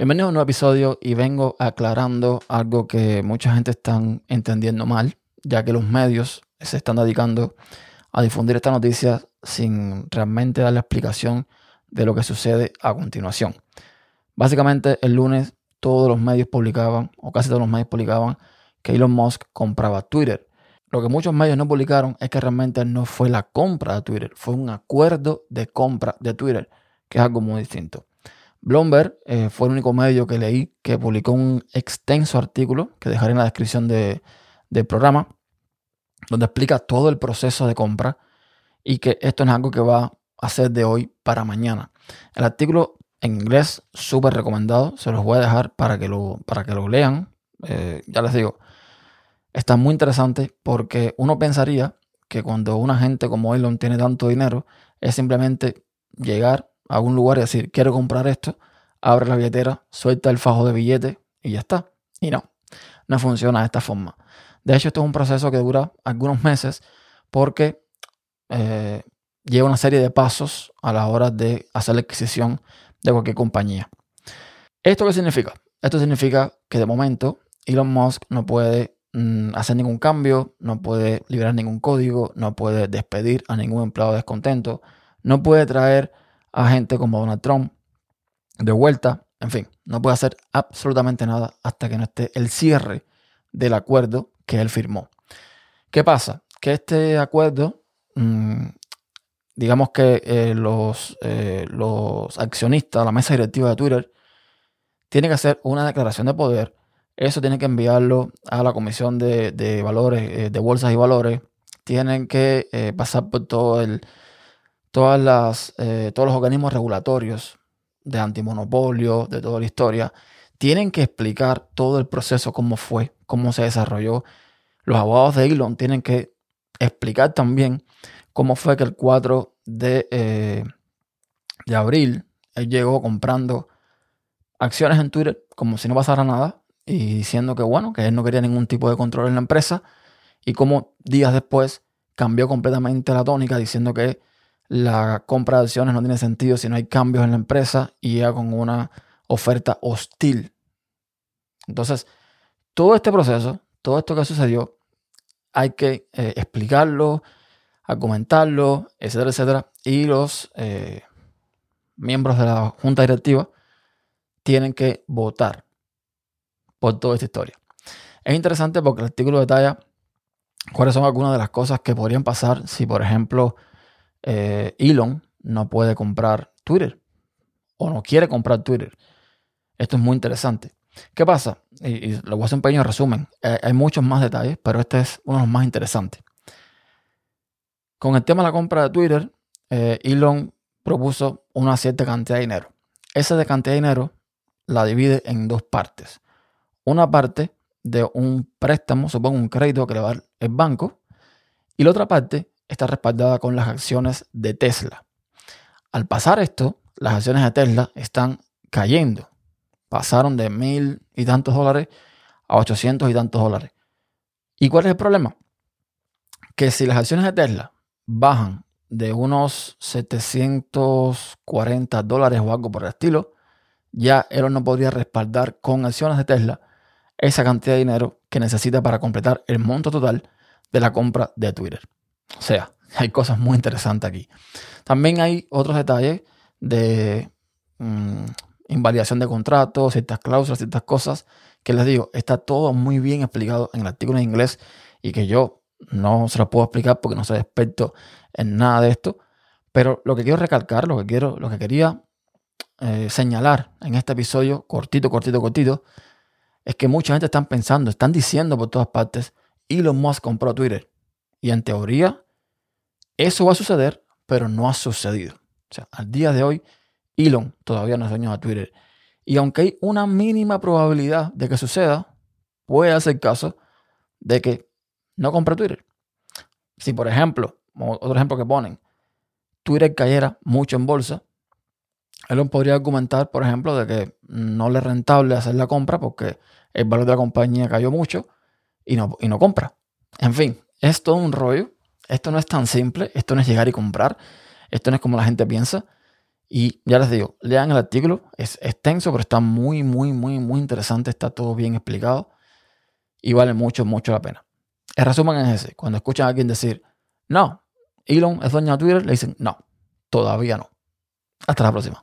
Bienvenido a un nuevo episodio y vengo aclarando algo que mucha gente está entendiendo mal, ya que los medios se están dedicando a difundir esta noticia sin realmente dar la explicación de lo que sucede a continuación. Básicamente el lunes todos los medios publicaban, o casi todos los medios publicaban, que Elon Musk compraba Twitter. Lo que muchos medios no publicaron es que realmente no fue la compra de Twitter, fue un acuerdo de compra de Twitter, que es algo muy distinto. Bloomberg eh, fue el único medio que leí que publicó un extenso artículo que dejaré en la descripción del programa, donde explica todo el proceso de compra y que esto es algo que va a ser de hoy para mañana. El artículo en inglés, súper recomendado, se los voy a dejar para que lo, para que lo lean. Eh, ya les digo, está muy interesante porque uno pensaría que cuando una gente como Elon tiene tanto dinero, es simplemente llegar a un lugar y decir, quiero comprar esto, abre la billetera, suelta el fajo de billete y ya está. Y no, no funciona de esta forma. De hecho, esto es un proceso que dura algunos meses porque eh, lleva una serie de pasos a la hora de hacer la adquisición de cualquier compañía. ¿Esto qué significa? Esto significa que de momento Elon Musk no puede mm, hacer ningún cambio, no puede liberar ningún código, no puede despedir a ningún empleado descontento, no puede traer a gente como Donald Trump de vuelta. En fin, no puede hacer absolutamente nada hasta que no esté el cierre del acuerdo que él firmó. ¿Qué pasa? Que este acuerdo, mm, digamos que eh, los, eh, los accionistas, la mesa directiva de Twitter, tiene que hacer una declaración de poder. Eso tiene que enviarlo a la Comisión de, Valores, eh, de Bolsas y Valores. Tienen que pasar por todo el, todas las, eh, todos los organismos regulatorios de antimonopolio, de toda la historia, tienen que explicar todo el proceso, cómo fue, cómo se desarrolló. Los abogados de Elon tienen que explicar también cómo fue que el 4 de, eh, de abril él llegó comprando acciones en Twitter como si no pasara nada y diciendo que bueno, que él no quería ningún tipo de control en la empresa y cómo días después cambió completamente la tónica diciendo que la compra de acciones no tiene sentido si no hay cambios en la empresa y ya con una oferta hostil. Entonces, todo este proceso, todo esto que sucedió, hay que eh, explicarlo, argumentarlo, etcétera, etcétera. Y los eh, miembros de la junta directiva tienen que votar por toda esta historia. Es interesante porque el artículo detalla cuáles son algunas de las cosas que podrían pasar si, por ejemplo, eh, Elon no puede comprar Twitter o no quiere comprar Twitter. Esto es muy interesante. ¿Qué pasa? Y, lo voy a hacer un pequeño resumen. Eh, hay muchos más detalles, pero este es uno de los más interesantes. Con el tema de la compra de Twitter, eh, Elon propuso una cierta cantidad de dinero. Esa cantidad de dinero la divide en dos partes. Una parte de un préstamo, supongo un crédito que le va el banco, y la otra parte está respaldada con las acciones de Tesla. Al pasar esto, las acciones de Tesla están cayendo. Pasaron de mil y tantos dólares a 800 y tantos dólares. ¿Y cuál es el problema? Que si las acciones de Tesla bajan de unos 740 dólares o algo por el estilo, ya él no podría respaldar con acciones de Tesla esa cantidad de dinero que necesita para completar el monto total de la compra de Twitter. O sea, hay cosas muy interesantes aquí. También hay otros detalles de mm, invalidación de contratos, ciertas cláusulas, ciertas cosas que les digo, está todo muy bien explicado en el artículo en inglés y que yo no se lo puedo explicar porque no soy experto en nada de esto. Pero lo que quiero recalcar, lo que quiero, lo que quería eh, señalar en este episodio, cortito, cortito, cortito, es que mucha gente está pensando, están diciendo por todas partes, Elon Musk compró Twitter. Y en teoría, eso va a suceder, pero no ha sucedido. O sea, al día de hoy, Elon todavía no es dueño de Twitter. Y aunque hay una mínima probabilidad de que suceda, puede hacer caso de que no compre Twitter. Si, por ejemplo, otro ejemplo que ponen, Twitter cayera mucho en bolsa, Elon podría argumentar, por ejemplo, de que no le es rentable hacer la compra porque el valor de la compañía cayó mucho y no, y no compra. En fin, es todo un rollo. Esto no es tan simple. Esto no es llegar y comprar. Esto no es como la gente piensa. Y ya les digo, lean el artículo, es extenso, pero está muy, muy, muy, muy interesante, está todo bien explicado y vale mucho, mucho la pena. El resumen es ese, cuando escuchan a alguien decir, no, Elon es dueño de Twitter, le dicen, no, todavía no. Hasta la próxima.